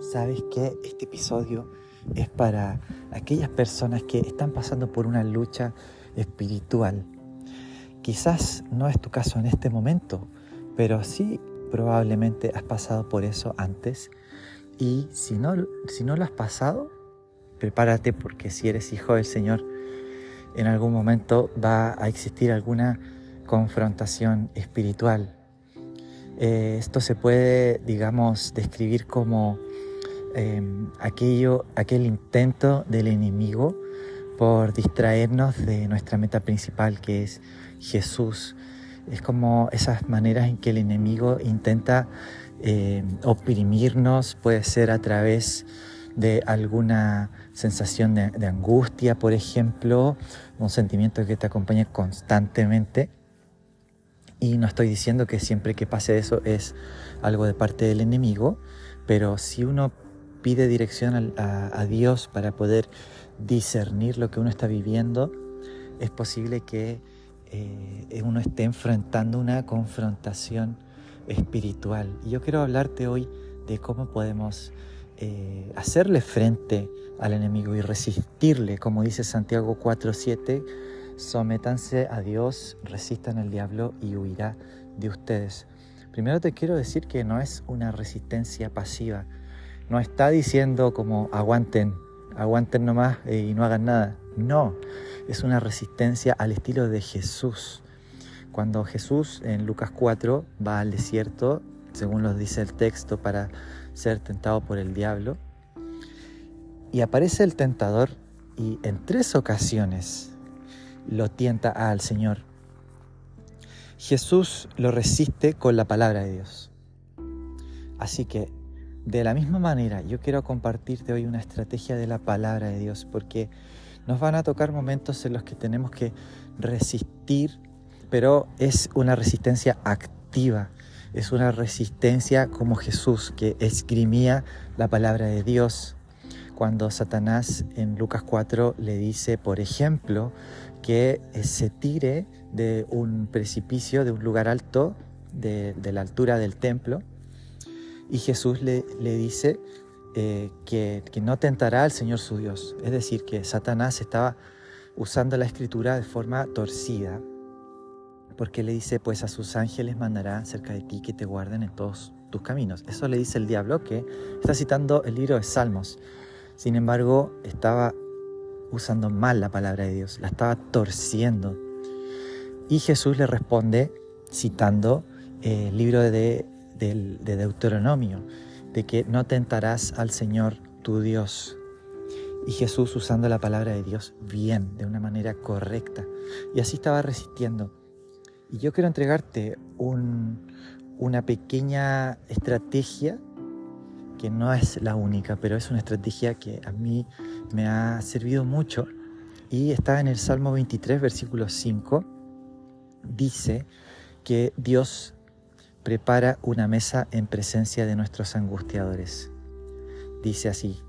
sabes que este episodio es para aquellas personas que están pasando por una lucha espiritual. Quizás no es tu caso en este momento, pero sí probablemente has pasado por eso antes. Y si no, si no lo has pasado, prepárate porque si eres hijo del Señor, en algún momento va a existir alguna confrontación espiritual. Eh, esto se puede, digamos, describir como Em, aquello, aquel intento del enemigo por distraernos de nuestra meta principal que es Jesús. Es como esas maneras en que el enemigo intenta em, oprimirnos, puede ser a través de alguna sensación de, angustia, por ejemplo, un sentimiento que te acompaña constantemente. Y no estoy diciendo que siempre que pase eso es algo de parte del enemigo, pero si uno pide dirección a, Dios para poder discernir lo que uno está viviendo, es posible que eh, uno esté enfrentando una confrontación espiritual. Y yo quiero hablarte hoy de cómo podemos eh, hacerle frente al enemigo y resistirle, como dice Santiago 4:7, sométanse a Dios, resistan al diablo y huirá de ustedes. Primero te quiero decir que no es una resistencia pasiva, no está diciendo como aguanten, aguanten nomás y no hagan nada. No, es una resistencia al estilo de Jesús. Cuando Jesús en Lucas 4 va al desierto, según nos dice el texto, para ser tentado por el diablo, y aparece el tentador y en tres ocasiones lo tienta al Señor. Jesús lo resiste con la palabra de Dios. Así que de la misma manera, yo quiero compartirte hoy una estrategia de la palabra de Dios, porque nos van a tocar momentos en los que tenemos que resistir, pero es una resistencia activa, es una resistencia como Jesús que esgrimía la palabra de Dios. Cuando Satanás en Lucas 4 le dice, por ejemplo, que se tire de un precipicio, de un lugar alto, de, de la altura del templo, y Jesús le, le dice eh, que, que, no tentará al Señor su Dios. Es decir, que Satanás estaba usando la escritura de forma torcida, porque le dice, pues a sus ángeles mandará cerca de ti que te guarden en todos tus caminos. Eso le dice el diablo que está citando el libro de Salmos. Sin embargo, estaba usando mal la palabra de Dios, la estaba torciendo. Y Jesús le responde citando el libro de de Deuteronomio, de que no tentarás al Señor tu Dios. Y Jesús usando la palabra de Dios bien, de una manera correcta. Y así estaba resistiendo. Y yo quiero entregarte una pequeña estrategia que no es la única, pero es una estrategia que a mí me ha servido mucho. Y está en el Salmo 23, versículo 5. Dice que Dios prepara una mesa en presencia de nuestros angustiadores. Dice así,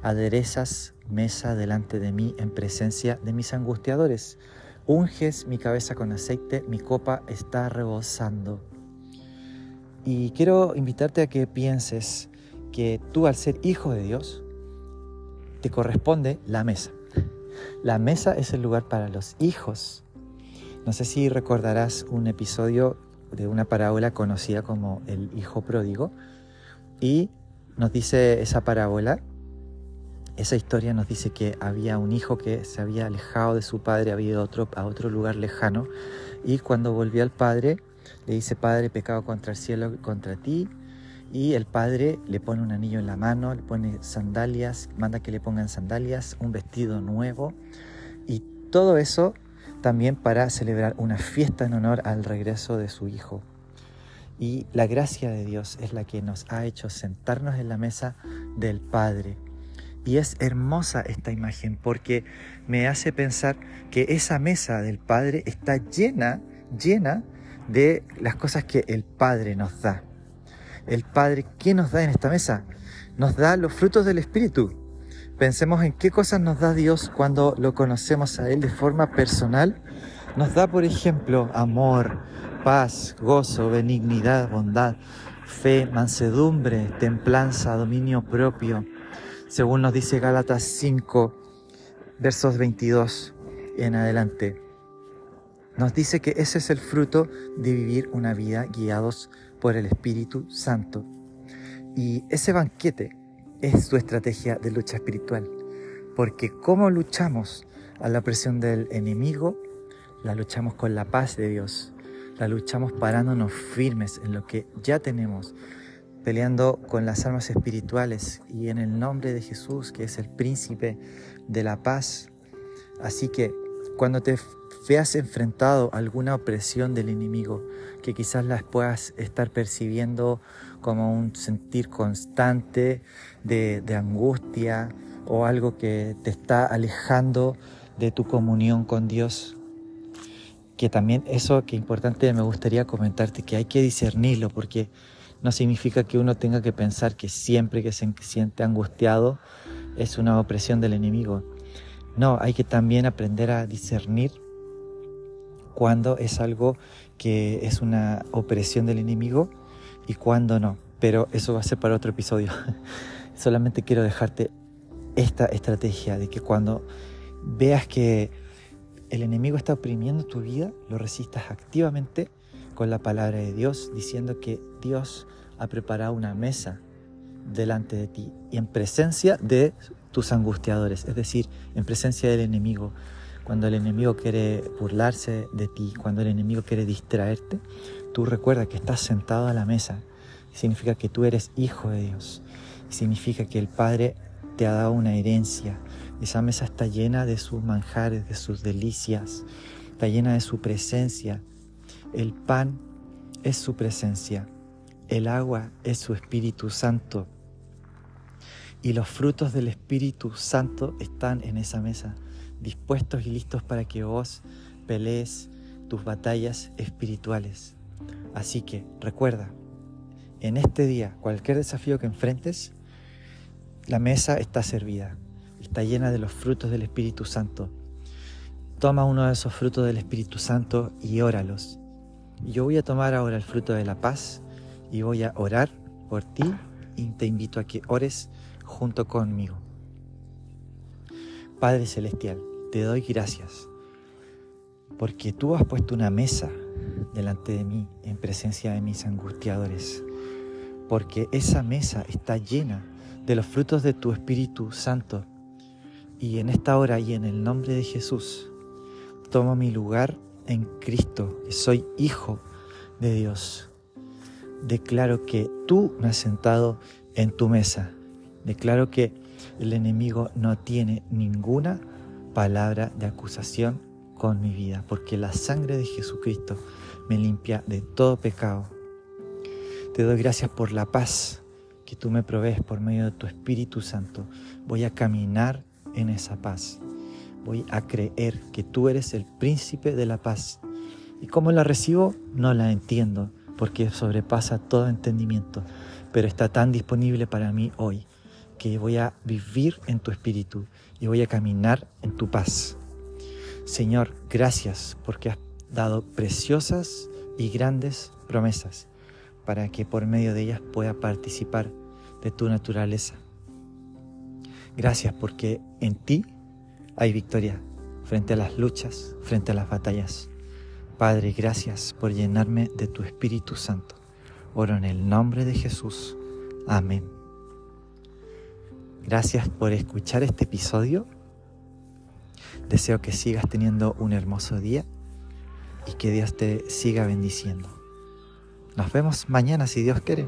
aderezas mesa delante de mí en presencia de mis angustiadores. Unges mi cabeza con aceite, mi copa está rebosando. Y quiero invitarte a que pienses que tú al ser hijo de Dios, te corresponde la mesa. La mesa es el lugar para los hijos. No sé si recordarás un episodio de una parábola conocida como el hijo pródigo. Y nos dice esa parábola, esa historia nos dice que había un hijo que se había alejado de su padre, había ido a otro, a otro lugar lejano, y cuando volvió al padre, le dice, Padre, pecado contra el cielo, contra ti, y el padre le pone un anillo en la mano, le pone sandalias, manda que le pongan sandalias, un vestido nuevo, y todo eso también para celebrar una fiesta en honor al regreso de su Hijo. Y la gracia de Dios es la que nos ha hecho sentarnos en la mesa del Padre. Y es hermosa esta imagen porque me hace pensar que esa mesa del Padre está llena, llena de las cosas que el Padre nos da. El Padre, ¿qué nos da en esta mesa? Nos da los frutos del Espíritu. Pensemos en qué cosas nos da Dios cuando lo conocemos a Él de forma personal. Nos da, por ejemplo, amor, paz, gozo, benignidad, bondad, fe, mansedumbre, templanza, dominio propio, según nos dice Gálatas 5, versos 22 en adelante. Nos dice que ese es el fruto de vivir una vida guiados por el Espíritu Santo. Y ese banquete es tu estrategia de lucha espiritual. Porque cómo luchamos a la presión del enemigo, la luchamos con la paz de Dios. La luchamos parándonos firmes en lo que ya tenemos, peleando con las armas espirituales y en el nombre de Jesús, que es el príncipe de la paz. Así que cuando te veas enfrentado alguna opresión del enemigo, que quizás las puedas estar percibiendo como un sentir constante de, de angustia o algo que te está alejando de tu comunión con Dios, que también eso que importante me gustaría comentarte, que hay que discernirlo, porque no significa que uno tenga que pensar que siempre que se siente angustiado es una opresión del enemigo. No, hay que también aprender a discernir cuando es algo que es una opresión del enemigo y cuando no. Pero eso va a ser para otro episodio. Solamente quiero dejarte esta estrategia de que cuando veas que el enemigo está oprimiendo tu vida, lo resistas activamente con la palabra de Dios, diciendo que Dios ha preparado una mesa delante de ti y en presencia de tus angustiadores, es decir, en presencia del enemigo. Cuando el enemigo quiere burlarse de ti, cuando el enemigo quiere distraerte, tú recuerda que estás sentado a la mesa. Significa que tú eres hijo de Dios. Significa que el Padre te ha dado una herencia, esa mesa está llena de sus manjares, de sus delicias, está llena de su presencia. El pan es su presencia, el agua es su Espíritu Santo. Y los frutos del Espíritu Santo están en esa mesa, dispuestos y listos para que vos pelees tus batallas espirituales. Así que recuerda, en este día, cualquier desafío que enfrentes, la mesa está servida está llena de los frutos del Espíritu Santo. Toma uno de esos frutos del Espíritu Santo y óralos. Yo voy a tomar ahora el fruto de la paz y voy a orar por ti y te invito a que ores junto conmigo. Padre Celestial, te doy gracias porque tú has puesto una mesa delante de mí en presencia de mis angustiadores, porque esa mesa está llena de los frutos de tu Espíritu Santo y en esta hora y en el nombre de Jesús, tomo mi lugar en Cristo, que soy hijo de Dios. Declaro que tú me has sentado en tu mesa. Declaro que el enemigo no tiene ninguna palabra de acusación con mi vida, porque la sangre de Jesucristo me limpia de todo pecado. Te doy gracias por la paz que tú me provees por medio de tu Espíritu Santo. Voy a caminar en esa paz. Voy a creer que tú eres el príncipe de la paz. ¿Y cómo la recibo? No la entiendo, porque sobrepasa todo entendimiento, pero está tan disponible para mí hoy voy a vivir en tu espíritu y voy a caminar en tu paz. Señor, gracias porque has dado preciosas y grandes promesas para que por medio de ellas pueda participar de tu naturaleza. Gracias porque en ti hay victoria frente a las luchas, frente a las batallas. Padre, gracias por llenarme de tu Espíritu Santo. Oro en el nombre de Jesús. Amén. Gracias por escuchar este episodio. Deseo que sigas teniendo un hermoso día y que Dios te siga bendiciendo. Nos vemos mañana si Dios quiere.